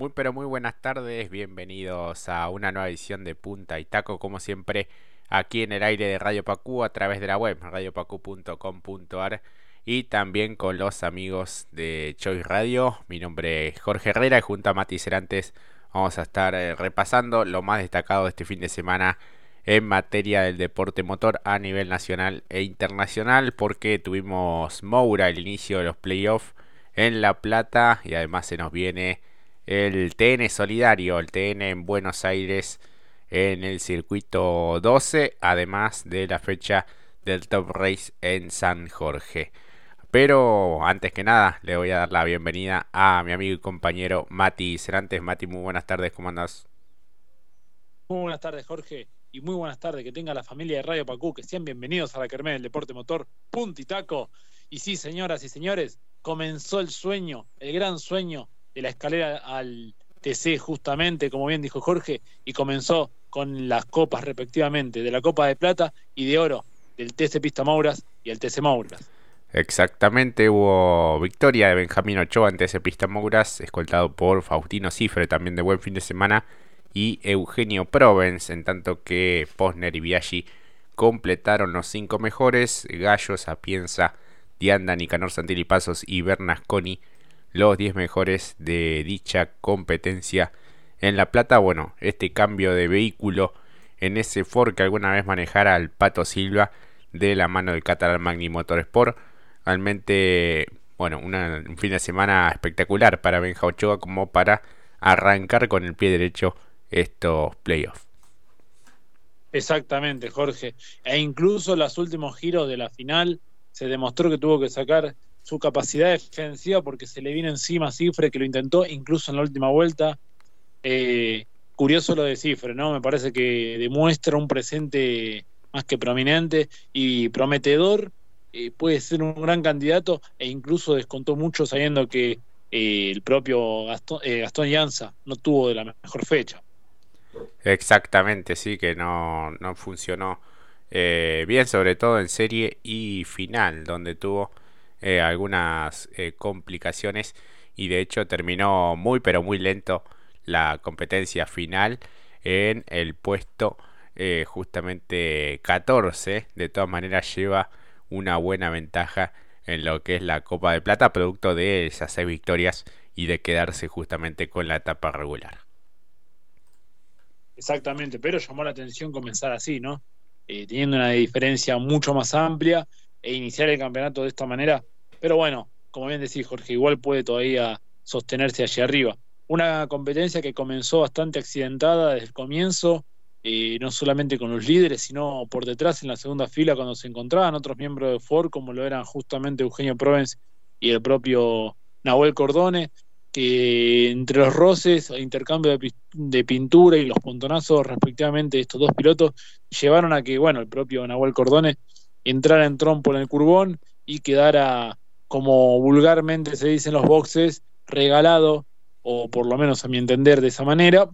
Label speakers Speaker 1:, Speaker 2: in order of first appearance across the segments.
Speaker 1: Muy pero muy buenas tardes, bienvenidos a una nueva edición de Punta y Taco, como siempre aquí en el aire de Radio Pacú a través de la web radiopacu.com.ar y también con los amigos de Choice Radio. Mi nombre es Jorge Herrera y junto a Mati Cerantes vamos a estar eh, repasando lo más destacado de este fin de semana en materia del deporte motor a nivel nacional e internacional porque tuvimos Moura el inicio de los playoffs en La Plata y además se nos viene el TN Solidario, el TN en Buenos Aires en el circuito 12, además de la fecha del Top Race en San Jorge. Pero antes que nada, le voy a dar la bienvenida a mi amigo y compañero Mati Cerantes. Mati, muy buenas tardes, ¿cómo andas?
Speaker 2: Muy buenas tardes, Jorge, y muy buenas tardes. Que tenga la familia de Radio Pacú, que sean bienvenidos a la Kermés del Deporte Motor, Puntitaco. Y sí, señoras y señores, comenzó el sueño, el gran sueño de la escalera al TC justamente, como bien dijo Jorge, y comenzó con las copas respectivamente de la Copa de Plata y de Oro del TC Pista Mauras y el TC Mauras.
Speaker 1: Exactamente, hubo victoria de Benjamín Ochoa ante ese Pista Mauras, escoltado por Faustino Cifre, también de buen fin de semana, y Eugenio Provence, en tanto que Posner y Biaggi completaron los cinco mejores, Gallo, Sapienza, Dianda, Nicanor Santilli Pasos y Bernasconi los 10 mejores de dicha competencia en La Plata. Bueno, este cambio de vehículo en ese Ford que alguna vez manejara al Pato Silva de la mano del Catalan Magni Motorsport. Realmente, bueno, un fin de semana espectacular para Benja Ochoa como para arrancar con el pie derecho estos playoffs.
Speaker 2: Exactamente, Jorge. E incluso los últimos giros de la final se demostró que tuvo que sacar su capacidad defensiva porque se le vino encima Cifre que lo intentó incluso en la última vuelta. Eh, curioso lo de Cifre, ¿no? Me parece que demuestra un presente más que prominente y prometedor. Eh, puede ser un gran candidato e incluso descontó mucho sabiendo que eh, el propio Gastón, Gastón Llanza no tuvo de la mejor fecha.
Speaker 1: Exactamente, sí, que no, no funcionó bien, sobre todo en serie y final, donde tuvo eh, algunas eh, complicaciones y de hecho terminó muy pero muy lento la competencia final en el puesto eh, justamente 14 de todas maneras lleva una buena ventaja en lo que es la Copa de Plata producto de esas seis victorias y de quedarse justamente con la etapa regular.
Speaker 2: Exactamente pero llamó la atención comenzar así no teniendo una diferencia mucho más amplia e iniciar el campeonato de esta manera. Pero bueno, como bien decís, Jorge, igual puede todavía sostenerse allí arriba. Una competencia que comenzó bastante accidentada desde el comienzo, eh, no solamente con los líderes, sino por detrás en la segunda fila cuando se encontraban otros miembros de Ford, como lo eran justamente Eugenio Provence y el propio Nahuel Cordone, que entre los roces, intercambio de, de, pintura y los pontonazos respectivamente de estos dos pilotos llevaron a que, bueno, el propio Nahuel Cordone entrara en trompo en el curbón y quedara, como vulgarmente se dice en los boxes, regalado, o por lo menos a mi entender de esa manera,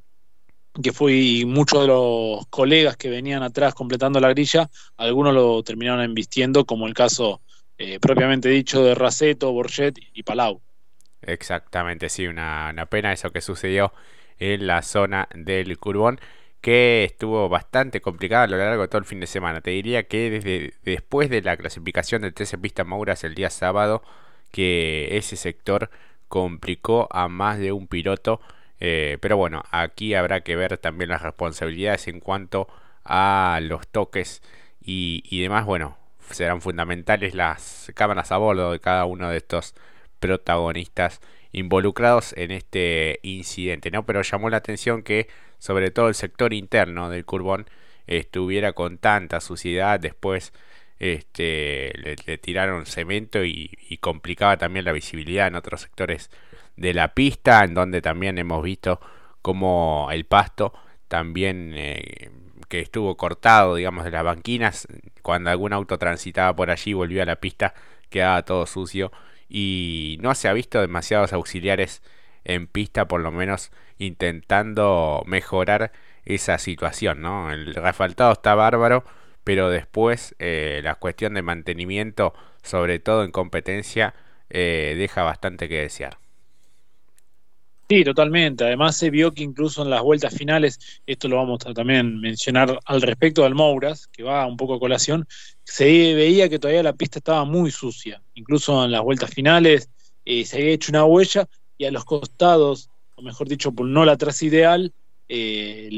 Speaker 2: que fue muchos de los colegas que venían atrás completando la grilla, algunos lo terminaron embistiendo, como el caso eh, propiamente dicho de Raceto, Borget y Palau.
Speaker 1: Exactamente, sí, una, una pena eso que sucedió en la zona del Curbón que estuvo bastante complicada a lo largo de todo el fin de semana. Te diría que desde después de la clasificación del 13 Pista Mauras el día sábado, que ese sector complicó a más de un piloto. Eh, pero bueno, aquí habrá que ver también las responsabilidades en cuanto a los toques y demás. Bueno, serán fundamentales las cámaras a bordo de cada uno de estos protagonistas involucrados en este incidente, ¿no? Pero llamó la atención que sobre todo el sector interno del Curbón estuviera con tanta suciedad, después este, le, tiraron cemento y, complicaba también la visibilidad en otros sectores de la pista, en donde también hemos visto como el pasto también eh, que estuvo cortado, digamos, de las banquinas, cuando algún auto transitaba por allí volvió a la pista, quedaba todo sucio y no se ha visto demasiados auxiliares en pista, por lo menos intentando mejorar esa situación, ¿no? El refaltado está bárbaro, pero después eh, la cuestión de mantenimiento, sobre todo en competencia, eh, deja bastante que desear.
Speaker 2: Sí, totalmente. Además se vio que incluso en las vueltas finales, esto lo vamos a también mencionar al respecto del Mouras, que va un poco a colación, se veía que todavía la pista estaba muy sucia. Incluso en las vueltas finales eh, se había hecho una huella y a los costados, o mejor dicho, por no la traza ideal, eh,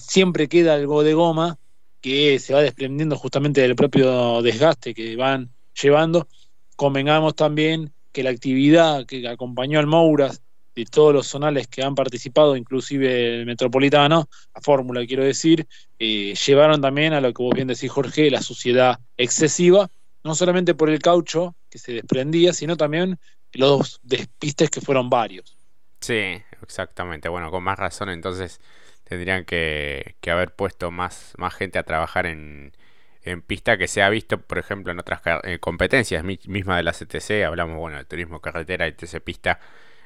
Speaker 2: siempre queda algo de goma que se va desprendiendo justamente del propio desgaste que van llevando. Convengamos también que la actividad que acompañó al Mouras de todos los zonales que han participado, inclusive el Metropolitano, la fórmula quiero decir, eh, llevaron también a lo que vos bien decís, Jorge, la suciedad excesiva, no solamente por el caucho que se desprendía, sino también los despistes que fueron varios.
Speaker 1: Sí, exactamente. Bueno, con más razón entonces tendrían que, haber puesto más gente a trabajar en, en pista que se ha visto, por ejemplo, en otras eh, competencias mismas de la CTC, hablamos, bueno, de turismo carretera y TC pista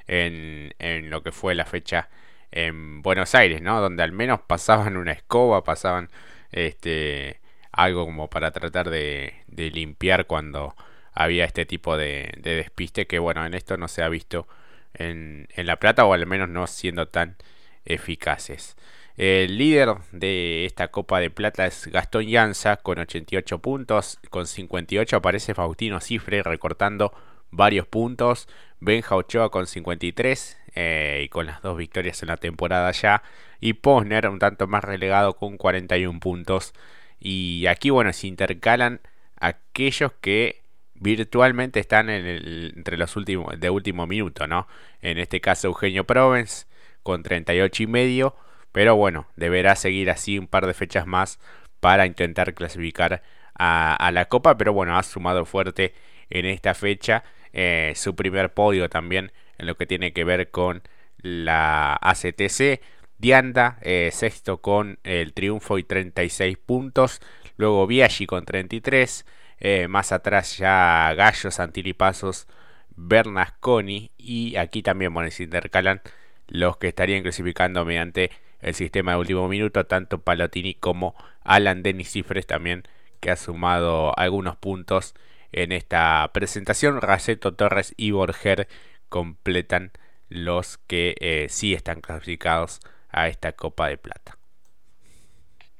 Speaker 1: en, lo que fue la fecha en Buenos Aires, ¿no? Donde al menos pasaban una escoba, pasaban este algo como para tratar de, limpiar cuando había este tipo de, de, despiste que bueno en esto no se ha visto en, en La Plata o al menos no siendo tan eficaces. El líder de esta Copa de Plata es Gastón Llanza con 88 puntos. Con 58 aparece Faustino Cifre recortando varios puntos. Benja Ochoa con 53 eh, y con las dos victorias en la temporada ya. Y Posner un tanto más relegado con 41 puntos. Y aquí, bueno, se intercalan aquellos que virtualmente están entre los últimos de último minuto, ¿no? En este caso Eugenio Provence con 38 y medio pero bueno, deberá seguir así un par de fechas más para intentar clasificar a, la Copa. Pero bueno, ha sumado fuerte en esta fecha eh, su primer podio también en lo que tiene que ver con la ACTC. Dianda, eh, sexto con el triunfo y 36 puntos. Luego Biaggi con 33. Eh, más atrás ya Gallo, Pasos, Bernasconi. Y aquí también bueno, se intercalan los que estarían clasificando mediante el sistema de último minuto, tanto Palatini como Alan Denis Cifres también, que ha sumado algunos puntos en esta presentación. Raceto Torres y Borger completan los que eh, sí están clasificados a esta Copa de Plata.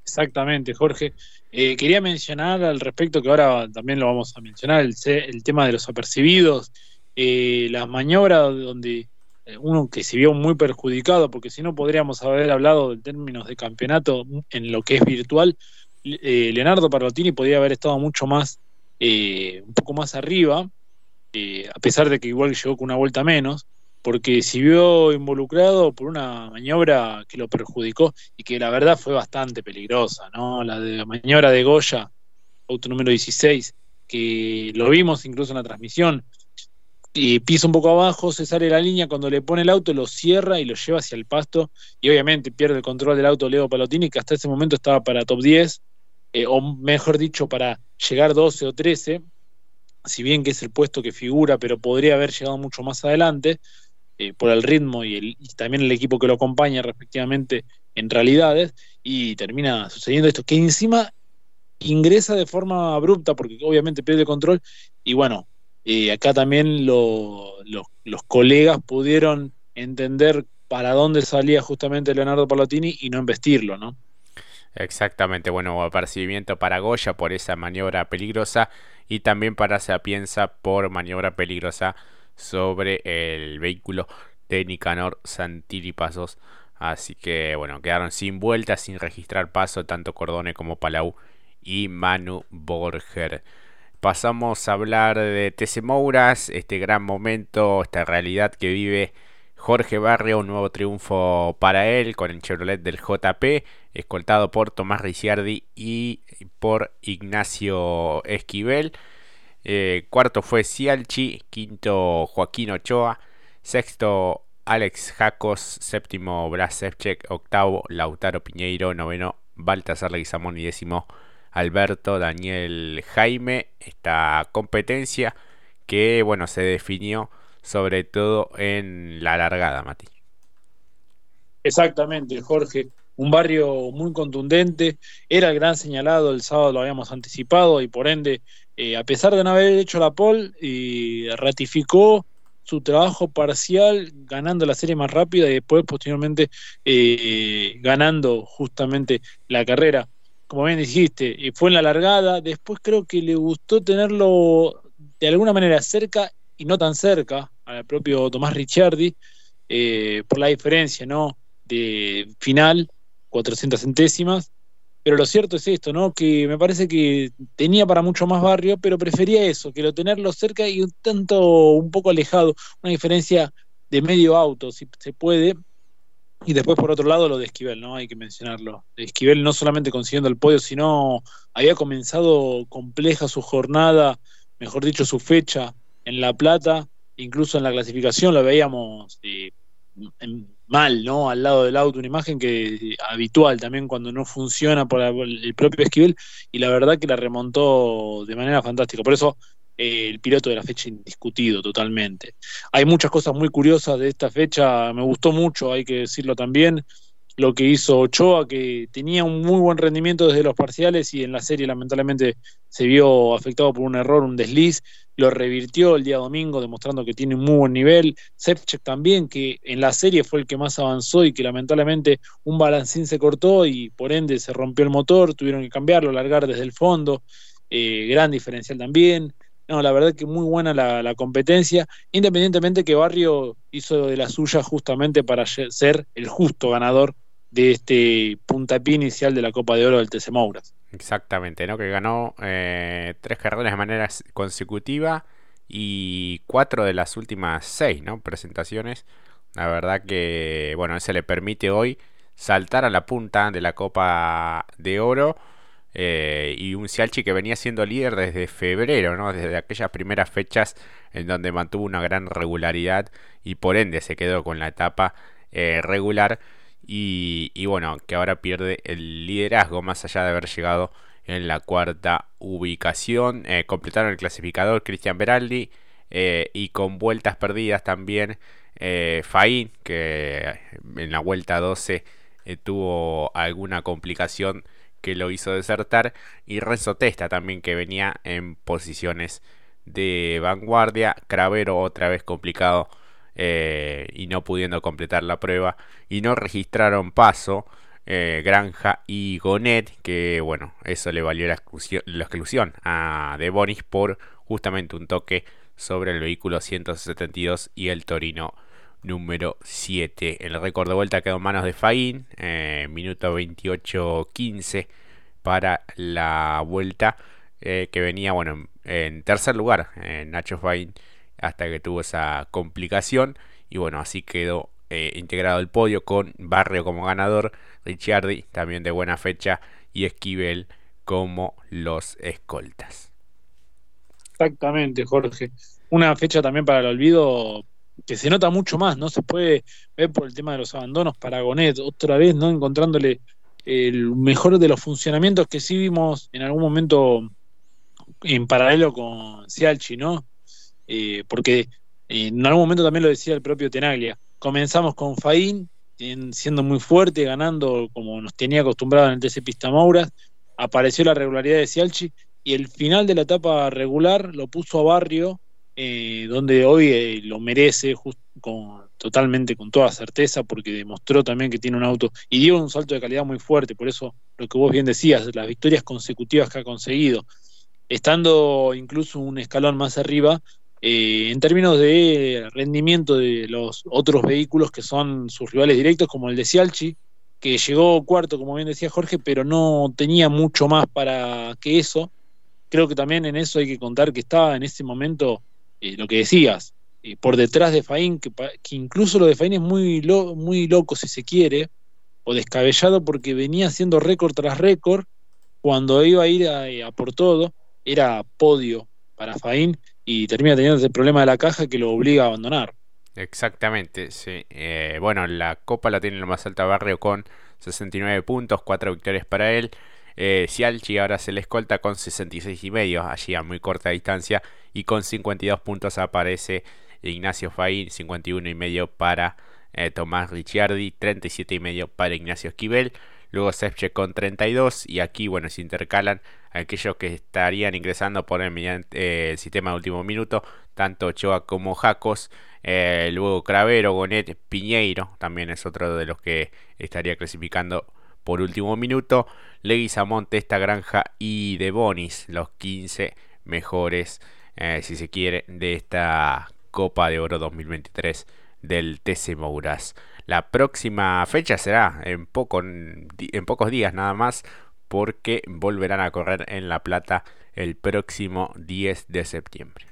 Speaker 2: Exactamente, Jorge. Eh, quería mencionar al respecto, que ahora también lo vamos a mencionar, el, tema de los apercibidos, eh, las maniobras donde uno que se vio muy perjudicado, porque si no podríamos haber hablado en términos de campeonato en lo que es virtual. Eh, Leonardo Parlottini podría haber estado mucho más, eh, un poco más arriba, a pesar de que igual llegó con una vuelta menos, porque se vio involucrado por una maniobra que lo perjudicó y que la verdad fue bastante peligrosa, ¿no? La de maniobra de Goya, auto número 16, que lo vimos incluso en la transmisión, y pisa un poco abajo, se sale la línea, cuando le pone el auto lo cierra y lo lleva hacia el pasto y obviamente pierde el control del auto Leo Palotini que hasta ese momento estaba para top 10 eh, o mejor dicho para llegar 12 o 13 si bien que es el puesto que figura pero podría haber llegado mucho más adelante eh, por el ritmo y, y también el equipo que lo acompaña respectivamente en realidades y termina sucediendo esto que encima ingresa de forma abrupta porque obviamente pierde el control y bueno y acá también los colegas pudieron entender para dónde salía justamente Leonardo Palatini y no investirlo, ¿no?
Speaker 1: Exactamente, bueno, apercibimiento para Goya por esa maniobra peligrosa y también para Sapienza por maniobra peligrosa sobre el vehículo de Nicanor Santilli Pasos. Así que bueno, quedaron sin vuelta, sin registrar paso tanto Cordone como Palau y Manu Borger. Pasamos a hablar de TC Mouras, este gran momento, esta realidad que vive Jorge Barrio, un nuevo triunfo para él con el Chevrolet del JP, escoltado por Tomás Ricciardi y por Ignacio Esquivel. Eh, cuarto fue Cialchi, quinto Joaquín Ochoa, sexto Alex Jacos, séptimo Blas octavo Lautaro Piñeiro, noveno Baltasar Leguizamón y décimo Alberto, Daniel, Jaime, esta competencia que bueno se definió sobre todo en la largada, Mati.
Speaker 2: Exactamente, Jorge. Un barrio muy contundente, era el gran señalado, el sábado lo habíamos anticipado y por ende, eh, a pesar de no haber hecho la pole, ratificó su trabajo parcial ganando la serie más rápida y después posteriormente eh, ganando justamente la carrera. Como bien dijiste, fue en la largada, después creo que le gustó tenerlo de alguna manera cerca y no tan cerca al propio Tomás Ricciardi, eh, por la diferencia ¿no? de final, 400 centésimas, pero lo cierto es esto, ¿no? Que me parece que tenía para mucho más barrio, pero prefería eso, que lo tenerlo cerca y un tanto, un poco alejado, una diferencia de medio auto, si se puede. Y después, por otro lado, lo de Esquivel, ¿no? Hay que mencionarlo. Esquivel no solamente consiguiendo el podio, sino había comenzado compleja su jornada, mejor dicho, su fecha en La Plata, incluso en la clasificación lo veíamos eh, mal, ¿no? Al lado del auto, una imagen que habitual también cuando no funciona por el propio Esquivel, y la verdad que la remontó de manera fantástica. Por eso el piloto de la fecha indiscutido totalmente. Hay muchas cosas muy curiosas de esta fecha, me gustó mucho, hay que decirlo también, lo que hizo Ochoa, que tenía un muy buen rendimiento desde los parciales y en la serie lamentablemente se vio afectado por un error, un desliz, lo revirtió el día domingo demostrando que tiene un muy buen nivel. Sepchek también, que en la serie fue el que más avanzó y que lamentablemente un balancín se cortó y por ende se rompió el motor, tuvieron que cambiarlo, largar desde el fondo, eh, gran diferencial también. No, la verdad que muy buena la, competencia, independientemente que Barrio hizo de la suya justamente para ser el justo ganador de este puntapié inicial de la Copa de Oro del TC Mouras.
Speaker 1: Exactamente, ¿no? Que ganó eh, tres carreras de manera consecutiva y cuatro de las últimas seis, ¿no? Presentaciones. La verdad que, bueno, eso le permite hoy saltar a la punta de la Copa de Oro. Eh, y un Cialchi que venía siendo líder desde febrero, ¿no? Desde aquellas primeras fechas en donde mantuvo una gran regularidad y por ende se quedó con la etapa eh, regular y, bueno, que ahora pierde el liderazgo más allá de haber llegado en la cuarta ubicación. Eh, completaron el clasificador Cristian Beraldi y con vueltas perdidas también Faín, que en la vuelta 12 tuvo alguna complicación que lo hizo desertar. Y Renzo Testa también, que venía en posiciones de vanguardia. Cravero otra vez complicado eh, y no pudiendo completar la prueba y no registraron paso eh, Granja y Gonet que bueno eso le valió la exclusión, la exclusión a De Bonis por justamente un toque sobre el vehículo 172 y el Torino número 7 el récord de vuelta quedó en manos de Faín eh, minuto 28-15 para la vuelta que venía bueno en, tercer lugar Nacho Faín hasta que tuvo esa complicación y bueno, así quedó eh, integrado el podio con Barrio como ganador, Ricciardi también de buena fecha y Esquivel como los escoltas.
Speaker 2: Exactamente, Jorge. Una fecha también para el olvido que se nota mucho más, no se puede ver por el tema de los abandonos para Gonet, otra vez no encontrándole el mejor de los funcionamientos que sí vimos en algún momento en paralelo con Cialchi, ¿no? Eh, porque en algún momento también lo decía el propio Tenaglia. Comenzamos con Faín, siendo muy fuerte, ganando como nos tenía acostumbrado en el TC Pista. Apareció la regularidad de Cialchi y el final de la etapa regular lo puso a Barrio, eh, donde hoy eh, lo merece con, totalmente con toda certeza, porque demostró también que tiene un auto y dio un salto de calidad muy fuerte. Por eso lo que vos bien decías, las victorias consecutivas que ha conseguido, estando incluso un escalón más arriba, eh, en términos de rendimiento de los otros vehículos que son sus rivales directos, como el de Cialchi, que llegó cuarto, como bien decía Jorge, pero no tenía mucho más para que eso. Creo que también en eso hay que contar que estaba en ese momento, eh, lo que decías, eh, por detrás de Faín, que, incluso lo de Faín es muy, muy loco si se quiere, o descabellado porque venía haciendo récord tras récord, cuando iba a ir a por todo, era podio para Faín y termina teniendo ese problema de la caja que lo obliga a abandonar.
Speaker 1: Exactamente, sí. Eh, bueno, la Copa la tiene lo más alta Barrio con 69 puntos, 4 victorias para él. Eh, Cialchi ahora se le escolta con 66 y medio, allí a muy corta distancia. Y con 52 puntos aparece Ignacio Faín, 51 y medio para eh, Tomás Ricciardi, 37 y medio para Ignacio Esquivel luego Sepche con 32 y aquí bueno se intercalan aquellos que estarían ingresando por el, mediante, eh, el sistema de último minuto tanto Ochoa como Jacos. Eh, luego Cravero, Gonet, Piñeiro también es otro de los que estaría clasificando por último minuto. Leguizamón, Testa Granja y De Bonis, los 15 mejores, eh, si se quiere, de esta Copa de Oro 2023 del TC Mouras. La próxima fecha será en, en pocos días nada más porque volverán a correr en La Plata el próximo 10 de septiembre.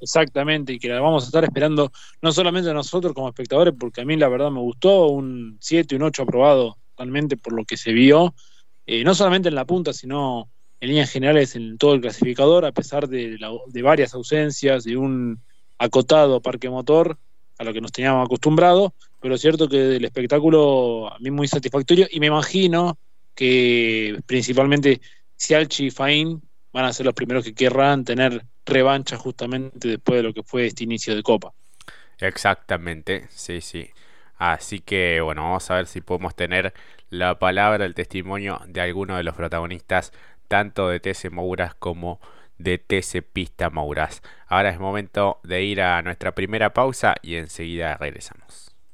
Speaker 2: Exactamente, y que la vamos a estar esperando no solamente nosotros como espectadores, porque a mí la verdad me gustó, un 7, un 8 aprobado totalmente por lo que se vio, eh, no solamente en la punta, sino en líneas generales en todo el clasificador, a pesar de, de varias ausencias, de un acotado parque motor a lo que nos teníamos acostumbrado, pero es cierto que el espectáculo a mí muy satisfactorio y me imagino que principalmente Sialchi y Fain van a ser los primeros que querrán tener revancha justamente después de lo que fue este inicio de Copa.
Speaker 1: Exactamente, sí, sí. Así que bueno, vamos a ver si podemos tener la palabra, el testimonio de alguno de los protagonistas, tanto de TC Mouras como de TC Pista Mouras. Ahora es momento de ir a nuestra primera pausa y enseguida regresamos.